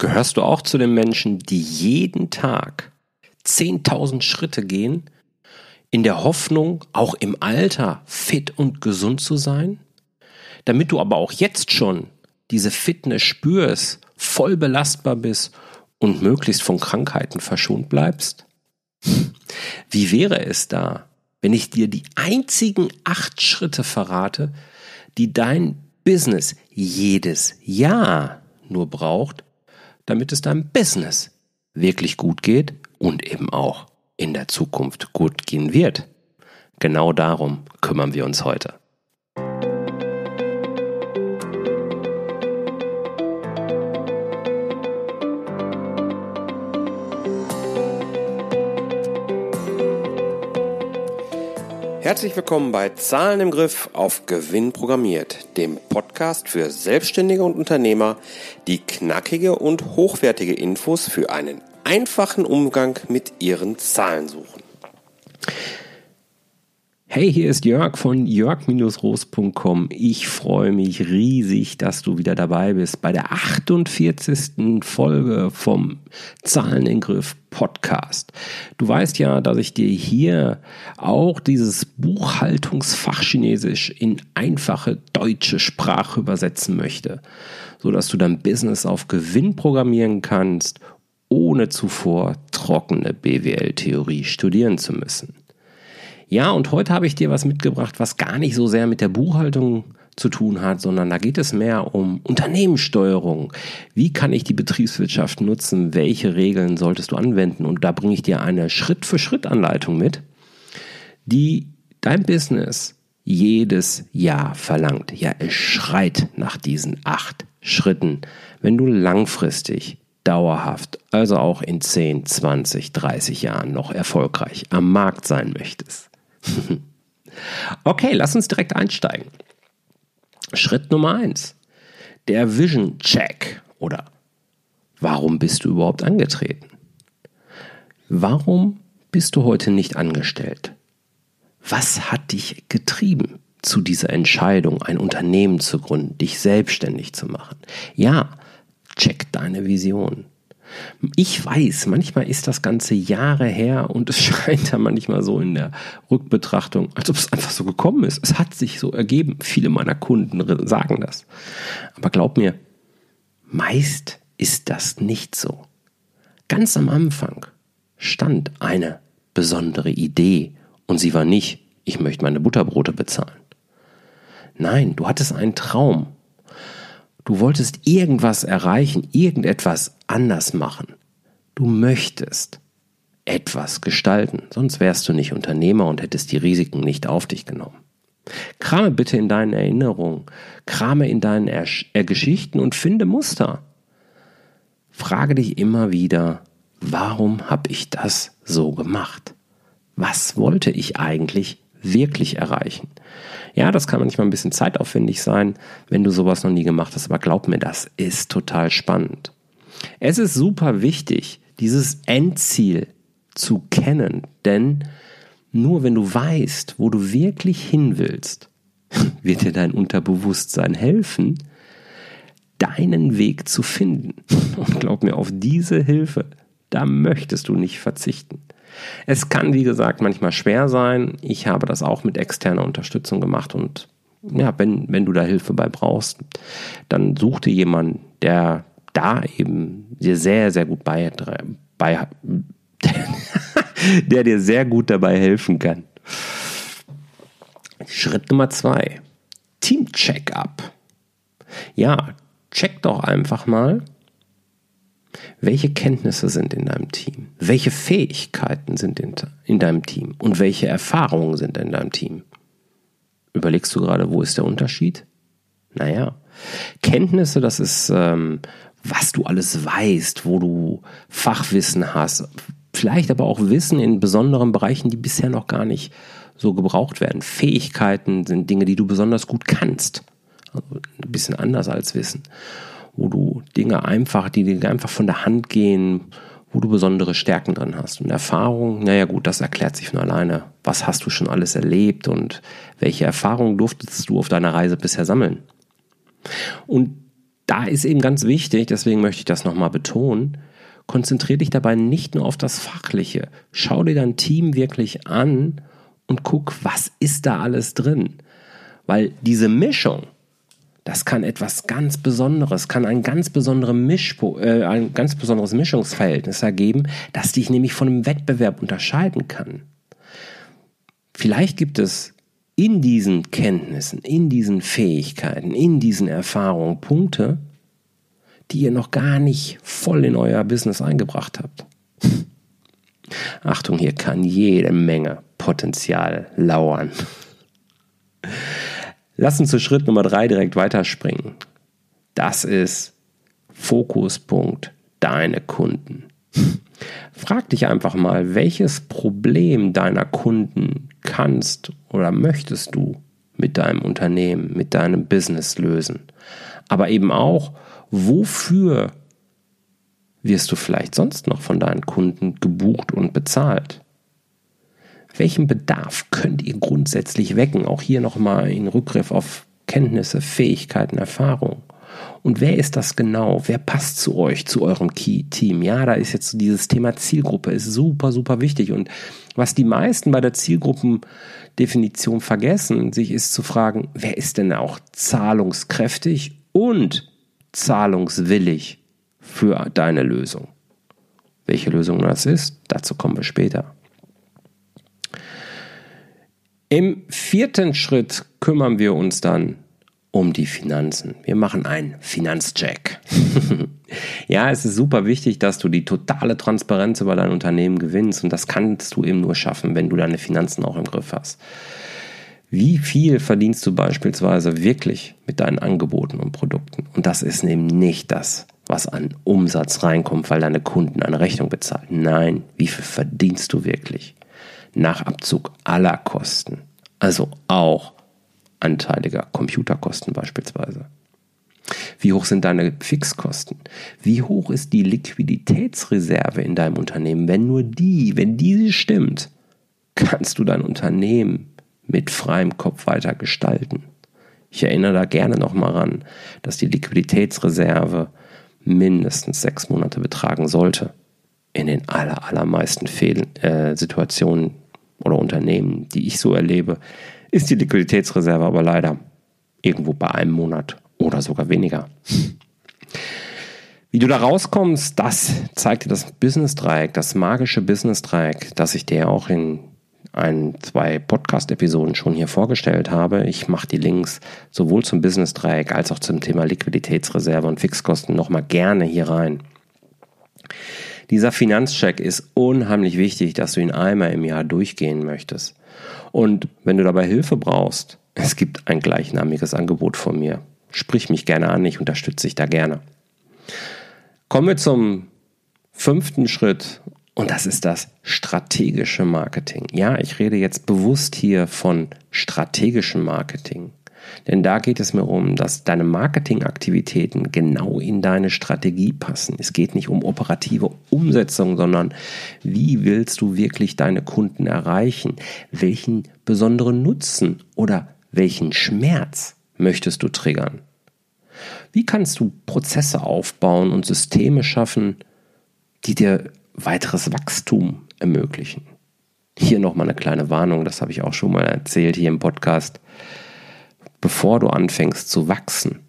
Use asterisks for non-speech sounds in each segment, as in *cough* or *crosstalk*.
Gehörst du auch zu den Menschen, die jeden Tag 10.000 Schritte gehen, in der Hoffnung, auch im Alter fit und gesund zu sein? Damit du aber auch jetzt schon diese Fitness spürst, voll belastbar bist und möglichst von Krankheiten verschont bleibst? Wie wäre es da, wenn ich dir die einzigen acht Schritte verrate, die dein Business jedes Jahr nur braucht, damit es deinem Business wirklich gut geht und eben auch in der Zukunft gut gehen wird. Genau darum kümmern wir uns heute. Herzlich willkommen bei Zahlen im Griff auf Gewinn programmiert, dem Podcast für Selbstständige und Unternehmer, die knackige und hochwertige Infos für einen einfachen Umgang mit ihren Zahlen suchen. Hey, hier ist Jörg von jörg-roos.com. Ich freue mich riesig, dass du wieder dabei bist bei der 48. Folge vom Zahlen in Griff Podcast. Du weißt ja, dass ich dir hier auch dieses Buchhaltungsfach Chinesisch in einfache deutsche Sprache übersetzen möchte, so dass du dein Business auf Gewinn programmieren kannst, ohne zuvor trockene BWL-Theorie studieren zu müssen. Ja, und heute habe ich dir was mitgebracht, was gar nicht so sehr mit der Buchhaltung zu tun hat, sondern da geht es mehr um Unternehmenssteuerung. Wie kann ich die Betriebswirtschaft nutzen? Welche Regeln solltest du anwenden? Und da bringe ich dir eine Schritt-für-Schritt-Anleitung mit, die dein Business jedes Jahr verlangt. Ja, es schreit nach diesen acht Schritten, wenn du langfristig, dauerhaft, also auch in 10, 20, 30 Jahren noch erfolgreich am Markt sein möchtest. *laughs* okay, lass uns direkt einsteigen. Schritt Nummer eins: Der Vision Check oder warum bist du überhaupt angetreten? Warum bist du heute nicht angestellt? Was hat dich getrieben zu dieser Entscheidung, ein Unternehmen zu gründen, dich selbstständig zu machen? Ja, check deine Vision. Ich weiß, manchmal ist das Ganze Jahre her und es *laughs* scheint ja manchmal so in der Rückbetrachtung, als ob es einfach so gekommen ist. Es hat sich so ergeben. Viele meiner Kunden sagen das. Aber glaub mir, meist ist das nicht so. Ganz am Anfang stand eine besondere Idee und sie war nicht, ich möchte meine Butterbrote bezahlen. Nein, du hattest einen Traum Du wolltest irgendwas erreichen, irgendetwas anders machen. Du möchtest etwas gestalten, sonst wärst du nicht Unternehmer und hättest die Risiken nicht auf dich genommen. Krame bitte in deinen Erinnerungen, krame in deinen er er Geschichten und finde Muster. Frage dich immer wieder, warum habe ich das so gemacht? Was wollte ich eigentlich wirklich erreichen? Ja, das kann manchmal ein bisschen zeitaufwendig sein, wenn du sowas noch nie gemacht hast, aber glaub mir, das ist total spannend. Es ist super wichtig, dieses Endziel zu kennen, denn nur wenn du weißt, wo du wirklich hin willst, *laughs* wird dir dein Unterbewusstsein helfen, deinen Weg zu finden. *laughs* Und glaub mir, auf diese Hilfe, da möchtest du nicht verzichten. Es kann, wie gesagt, manchmal schwer sein. Ich habe das auch mit externer Unterstützung gemacht und ja, wenn, wenn du da Hilfe bei brauchst, dann such dir jemanden, der da eben dir sehr, sehr gut bei, bei *laughs* der dir sehr gut dabei helfen kann. Schritt Nummer zwei. Team Check-up. Ja, check doch einfach mal, welche Kenntnisse sind in deinem Team? Welche Fähigkeiten sind in, in deinem Team? Und welche Erfahrungen sind in deinem Team? Überlegst du gerade, wo ist der Unterschied? Naja, Kenntnisse, das ist, ähm, was du alles weißt, wo du Fachwissen hast, vielleicht aber auch Wissen in besonderen Bereichen, die bisher noch gar nicht so gebraucht werden. Fähigkeiten sind Dinge, die du besonders gut kannst. Also ein bisschen anders als Wissen wo du Dinge einfach, die dir einfach von der Hand gehen, wo du besondere Stärken drin hast. Und Erfahrung, naja gut, das erklärt sich von alleine. Was hast du schon alles erlebt und welche Erfahrungen durftest du auf deiner Reise bisher sammeln? Und da ist eben ganz wichtig, deswegen möchte ich das nochmal betonen, konzentriere dich dabei nicht nur auf das Fachliche. Schau dir dein Team wirklich an und guck, was ist da alles drin. Weil diese Mischung, das kann etwas ganz Besonderes, kann ein ganz, besondere äh, ein ganz besonderes Mischungsverhältnis ergeben, das dich nämlich von einem Wettbewerb unterscheiden kann. Vielleicht gibt es in diesen Kenntnissen, in diesen Fähigkeiten, in diesen Erfahrungen Punkte, die ihr noch gar nicht voll in euer Business eingebracht habt. Achtung, hier kann jede Menge Potenzial lauern. Lass uns zu Schritt Nummer drei direkt weiterspringen. Das ist Fokuspunkt deine Kunden. Frag dich einfach mal, welches Problem deiner Kunden kannst oder möchtest du mit deinem Unternehmen, mit deinem Business lösen. Aber eben auch, wofür wirst du vielleicht sonst noch von deinen Kunden gebucht und bezahlt? Welchen Bedarf könnt ihr grundsätzlich wecken? Auch hier nochmal in Rückgriff auf Kenntnisse, Fähigkeiten, Erfahrung. Und wer ist das genau? Wer passt zu euch, zu eurem Key-Team? Ja, da ist jetzt dieses Thema Zielgruppe ist super, super wichtig. Und was die meisten bei der Zielgruppendefinition vergessen, sich ist zu fragen, wer ist denn auch zahlungskräftig und zahlungswillig für deine Lösung? Welche Lösung das ist, dazu kommen wir später. Im vierten Schritt kümmern wir uns dann um die Finanzen. Wir machen einen Finanzcheck. *laughs* ja, es ist super wichtig, dass du die totale Transparenz über dein Unternehmen gewinnst und das kannst du eben nur schaffen, wenn du deine Finanzen auch im Griff hast. Wie viel verdienst du beispielsweise wirklich mit deinen Angeboten und Produkten? Und das ist eben nicht das, was an Umsatz reinkommt, weil deine Kunden eine Rechnung bezahlen. Nein, wie viel verdienst du wirklich? Nach Abzug aller Kosten, also auch anteiliger Computerkosten beispielsweise. Wie hoch sind deine Fixkosten? Wie hoch ist die Liquiditätsreserve in deinem Unternehmen? Wenn nur die, wenn diese stimmt, kannst du dein Unternehmen mit freiem Kopf weiter gestalten. Ich erinnere da gerne nochmal ran, dass die Liquiditätsreserve mindestens sechs Monate betragen sollte. In den aller, allermeisten Fehl äh, Situationen oder Unternehmen, die ich so erlebe, ist die Liquiditätsreserve aber leider irgendwo bei einem Monat oder sogar weniger. Wie du da rauskommst, das zeigt dir das Business-Dreieck, das magische Business-Dreieck, das ich dir auch in ein, zwei Podcast-Episoden schon hier vorgestellt habe. Ich mache die Links sowohl zum Business-Dreieck als auch zum Thema Liquiditätsreserve und Fixkosten nochmal gerne hier rein. Dieser Finanzcheck ist unheimlich wichtig, dass du ihn einmal im Jahr durchgehen möchtest. Und wenn du dabei Hilfe brauchst, es gibt ein gleichnamiges Angebot von mir. Sprich mich gerne an, ich unterstütze dich da gerne. Kommen wir zum fünften Schritt und das ist das strategische Marketing. Ja, ich rede jetzt bewusst hier von strategischem Marketing. Denn da geht es mir um, dass deine Marketingaktivitäten genau in deine Strategie passen. Es geht nicht um operative Umsetzung, sondern wie willst du wirklich deine Kunden erreichen? Welchen besonderen Nutzen oder welchen Schmerz möchtest du triggern? Wie kannst du Prozesse aufbauen und Systeme schaffen, die dir weiteres Wachstum ermöglichen? Hier nochmal eine kleine Warnung, das habe ich auch schon mal erzählt hier im Podcast bevor du anfängst zu wachsen,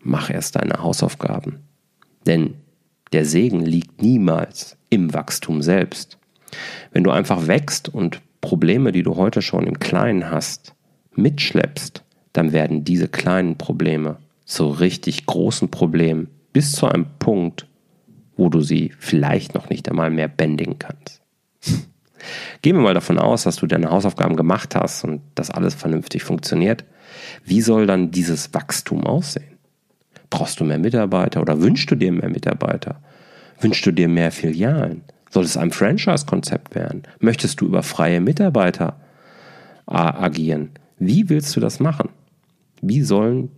mach erst deine Hausaufgaben. Denn der Segen liegt niemals im Wachstum selbst. Wenn du einfach wächst und Probleme, die du heute schon im Kleinen hast, mitschleppst, dann werden diese kleinen Probleme zu richtig großen Problemen bis zu einem Punkt, wo du sie vielleicht noch nicht einmal mehr bändigen kannst. Gehen wir mal davon aus, dass du deine Hausaufgaben gemacht hast und das alles vernünftig funktioniert. Wie soll dann dieses Wachstum aussehen? Brauchst du mehr Mitarbeiter oder wünschst du dir mehr Mitarbeiter? Wünschst du dir mehr Filialen? Soll es ein Franchise-Konzept werden? Möchtest du über freie Mitarbeiter agieren? Wie willst du das machen? Wie sollen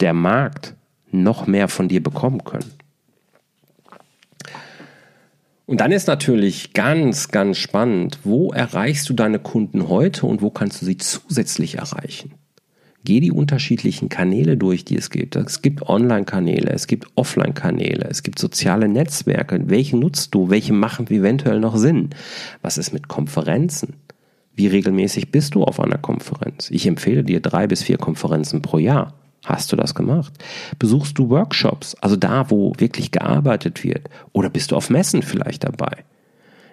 der Markt noch mehr von dir bekommen können? Und dann ist natürlich ganz, ganz spannend, wo erreichst du deine Kunden heute und wo kannst du sie zusätzlich erreichen? Geh die unterschiedlichen Kanäle durch, die es gibt. Es gibt Online-Kanäle, es gibt Offline-Kanäle, es gibt soziale Netzwerke. Welche nutzt du? Welche machen eventuell noch Sinn? Was ist mit Konferenzen? Wie regelmäßig bist du auf einer Konferenz? Ich empfehle dir drei bis vier Konferenzen pro Jahr. Hast du das gemacht? Besuchst du Workshops, also da, wo wirklich gearbeitet wird? Oder bist du auf Messen vielleicht dabei?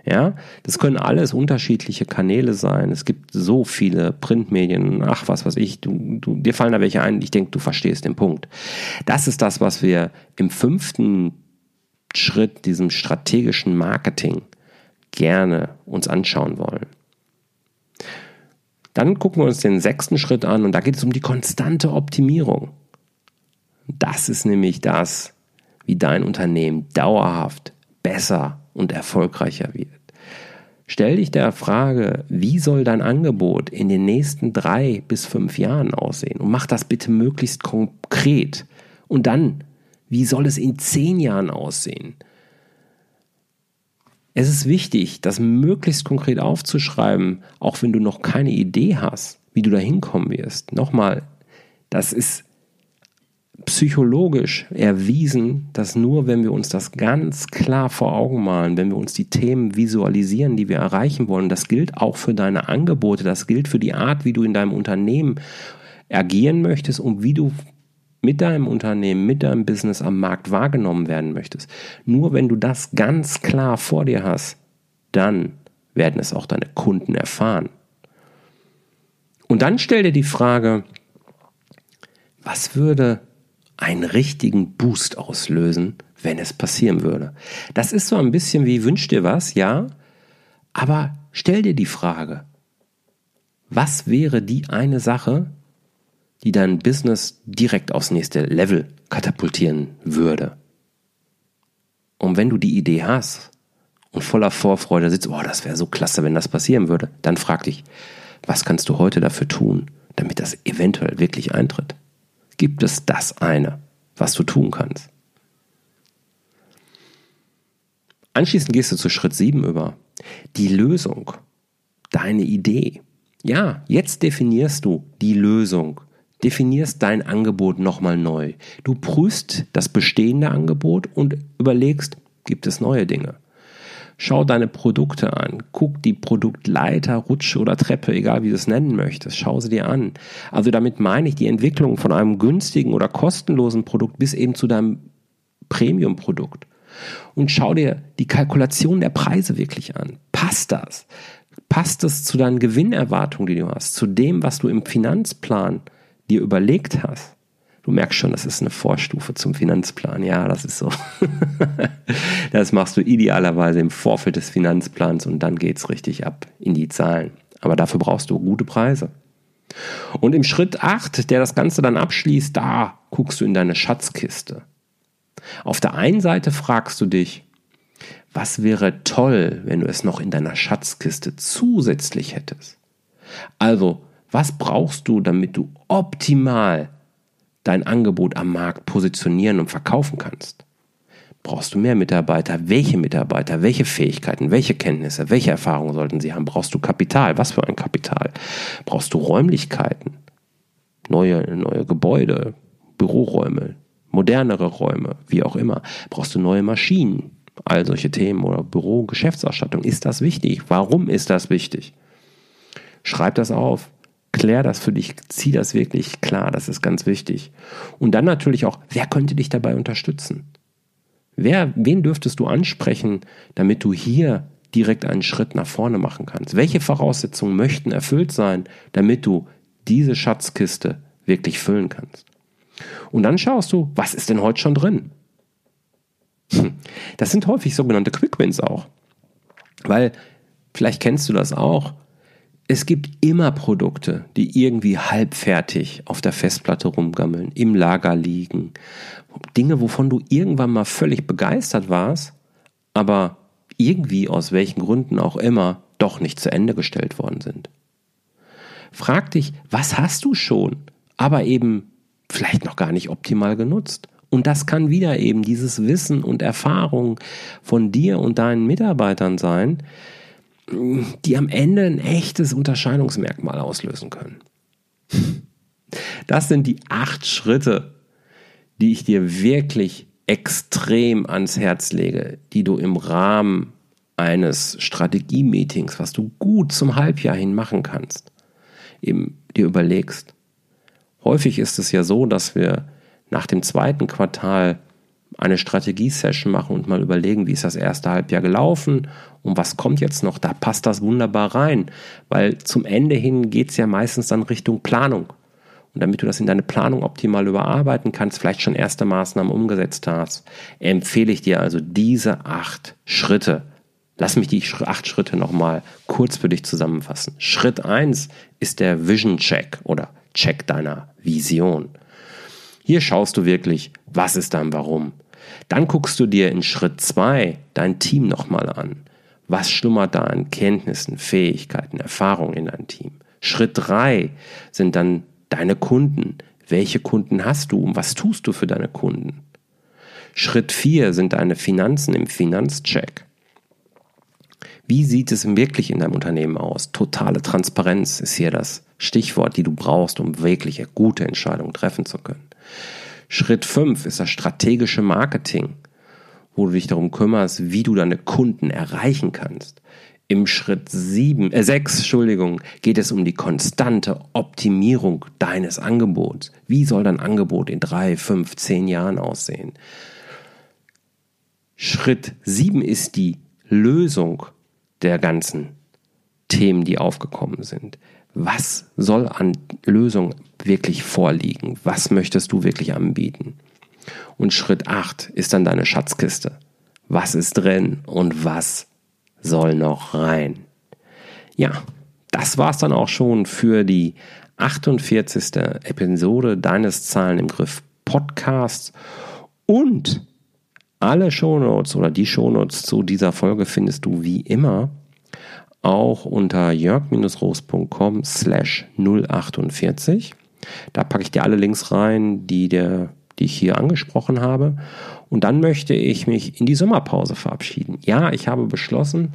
Ja, das können alles unterschiedliche Kanäle sein. Es gibt so viele Printmedien, ach, was weiß ich, du, du, dir fallen da welche ein, ich denke, du verstehst den Punkt. Das ist das, was wir im fünften Schritt, diesem strategischen Marketing, gerne uns anschauen wollen. Dann gucken wir uns den sechsten Schritt an und da geht es um die konstante Optimierung. Das ist nämlich das, wie dein Unternehmen dauerhaft besser und erfolgreicher wird. Stell dich der Frage, wie soll dein Angebot in den nächsten drei bis fünf Jahren aussehen? Und mach das bitte möglichst konkret. Und dann, wie soll es in zehn Jahren aussehen? Es ist wichtig, das möglichst konkret aufzuschreiben, auch wenn du noch keine Idee hast, wie du da hinkommen wirst. Nochmal, das ist psychologisch erwiesen, dass nur wenn wir uns das ganz klar vor Augen malen, wenn wir uns die Themen visualisieren, die wir erreichen wollen, das gilt auch für deine Angebote, das gilt für die Art, wie du in deinem Unternehmen agieren möchtest und wie du mit deinem Unternehmen, mit deinem Business am Markt wahrgenommen werden möchtest. Nur wenn du das ganz klar vor dir hast, dann werden es auch deine Kunden erfahren. Und dann stell dir die Frage, was würde einen richtigen Boost auslösen, wenn es passieren würde. Das ist so ein bisschen wie wünsch dir was, ja, aber stell dir die Frage, was wäre die eine Sache, die dein Business direkt aufs nächste Level katapultieren würde? Und wenn du die Idee hast und voller Vorfreude sitzt, oh, das wäre so klasse, wenn das passieren würde, dann frag dich, was kannst du heute dafür tun, damit das eventuell wirklich eintritt? Gibt es das eine, was du tun kannst. Anschließend gehst du zu Schritt 7 über. Die Lösung, deine Idee. Ja, jetzt definierst du die Lösung, definierst dein Angebot nochmal neu. Du prüfst das bestehende Angebot und überlegst, gibt es neue Dinge. Schau deine Produkte an. Guck die Produktleiter, Rutsche oder Treppe, egal wie du es nennen möchtest. Schau sie dir an. Also damit meine ich die Entwicklung von einem günstigen oder kostenlosen Produkt bis eben zu deinem Premium-Produkt. Und schau dir die Kalkulation der Preise wirklich an. Passt das? Passt es zu deinen Gewinnerwartungen, die du hast? Zu dem, was du im Finanzplan dir überlegt hast? Du merkst schon, das ist eine Vorstufe zum Finanzplan. Ja, das ist so. *laughs* das machst du idealerweise im Vorfeld des Finanzplans und dann geht es richtig ab in die Zahlen. Aber dafür brauchst du gute Preise. Und im Schritt 8, der das Ganze dann abschließt, da guckst du in deine Schatzkiste. Auf der einen Seite fragst du dich, was wäre toll, wenn du es noch in deiner Schatzkiste zusätzlich hättest? Also, was brauchst du, damit du optimal dein Angebot am Markt positionieren und verkaufen kannst. Brauchst du mehr Mitarbeiter? Welche Mitarbeiter? Welche Fähigkeiten? Welche Kenntnisse? Welche Erfahrungen sollten sie haben? Brauchst du Kapital? Was für ein Kapital? Brauchst du Räumlichkeiten? Neue, neue Gebäude, Büroräume, modernere Räume, wie auch immer. Brauchst du neue Maschinen? All solche Themen oder Büro, Geschäftsausstattung. Ist das wichtig? Warum ist das wichtig? Schreib das auf klär das für dich, zieh das wirklich klar, das ist ganz wichtig. Und dann natürlich auch, wer könnte dich dabei unterstützen? Wer, wen dürftest du ansprechen, damit du hier direkt einen Schritt nach vorne machen kannst? Welche Voraussetzungen möchten erfüllt sein, damit du diese Schatzkiste wirklich füllen kannst? Und dann schaust du, was ist denn heute schon drin? Hm, das sind häufig sogenannte Quickwins auch. Weil, vielleicht kennst du das auch, es gibt immer Produkte, die irgendwie halbfertig auf der Festplatte rumgammeln, im Lager liegen. Dinge, wovon du irgendwann mal völlig begeistert warst, aber irgendwie aus welchen Gründen auch immer doch nicht zu Ende gestellt worden sind. Frag dich, was hast du schon, aber eben vielleicht noch gar nicht optimal genutzt? Und das kann wieder eben dieses Wissen und Erfahrung von dir und deinen Mitarbeitern sein, die am Ende ein echtes Unterscheidungsmerkmal auslösen können. Das sind die acht Schritte, die ich dir wirklich extrem ans Herz lege, die du im Rahmen eines Strategie-Meetings, was du gut zum Halbjahr hin machen kannst, eben dir überlegst. Häufig ist es ja so, dass wir nach dem zweiten Quartal eine Strategie-Session machen und mal überlegen, wie ist das erste Halbjahr gelaufen und was kommt jetzt noch. Da passt das wunderbar rein, weil zum Ende hin geht es ja meistens dann Richtung Planung. Und damit du das in deine Planung optimal überarbeiten kannst, vielleicht schon erste Maßnahmen umgesetzt hast, empfehle ich dir also diese acht Schritte. Lass mich die acht Schritte nochmal kurz für dich zusammenfassen. Schritt eins ist der Vision Check oder Check deiner Vision. Hier schaust du wirklich, was ist dein Warum. Dann guckst du dir in Schritt zwei dein Team nochmal an. Was schlummert da an Kenntnissen, Fähigkeiten, Erfahrungen in dein Team? Schritt drei sind dann deine Kunden. Welche Kunden hast du und was tust du für deine Kunden? Schritt 4 sind deine Finanzen im Finanzcheck. Wie sieht es wirklich in deinem Unternehmen aus? Totale Transparenz ist hier das Stichwort, die du brauchst, um wirklich gute Entscheidungen treffen zu können. Schritt 5 ist das strategische Marketing, wo du dich darum kümmerst, wie du deine Kunden erreichen kannst. Im Schritt 7, äh 6, Entschuldigung, geht es um die konstante Optimierung deines Angebots. Wie soll dein Angebot in drei, fünf, zehn Jahren aussehen? Schritt 7 ist die Lösung der ganzen Themen, die aufgekommen sind. Was soll an Lösung wirklich vorliegen? Was möchtest du wirklich anbieten? Und Schritt 8 ist dann deine Schatzkiste. Was ist drin und was soll noch rein. Ja, das war's dann auch schon für die 48. Episode deines Zahlen im Griff Podcasts und alle Shownotes oder die Shownotes zu dieser Folge findest du wie immer auch unter jörg-roos.com slash 048. Da packe ich dir alle Links rein, die, der, die ich hier angesprochen habe. Und dann möchte ich mich in die Sommerpause verabschieden. Ja, ich habe beschlossen,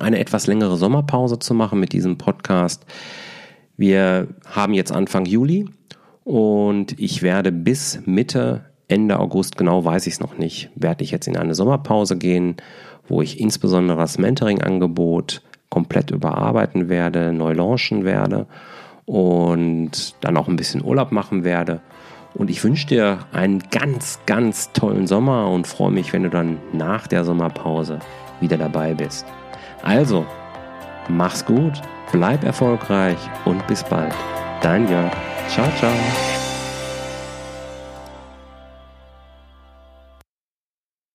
eine etwas längere Sommerpause zu machen mit diesem Podcast. Wir haben jetzt Anfang Juli und ich werde bis Mitte, Ende August, genau weiß ich es noch nicht, werde ich jetzt in eine Sommerpause gehen, wo ich insbesondere das Mentoring-Angebot komplett überarbeiten werde, neu launchen werde und dann auch ein bisschen Urlaub machen werde und ich wünsche dir einen ganz, ganz tollen Sommer und freue mich, wenn du dann nach der Sommerpause wieder dabei bist. Also, mach's gut, bleib erfolgreich und bis bald. Dein Jörg. Ciao, ciao.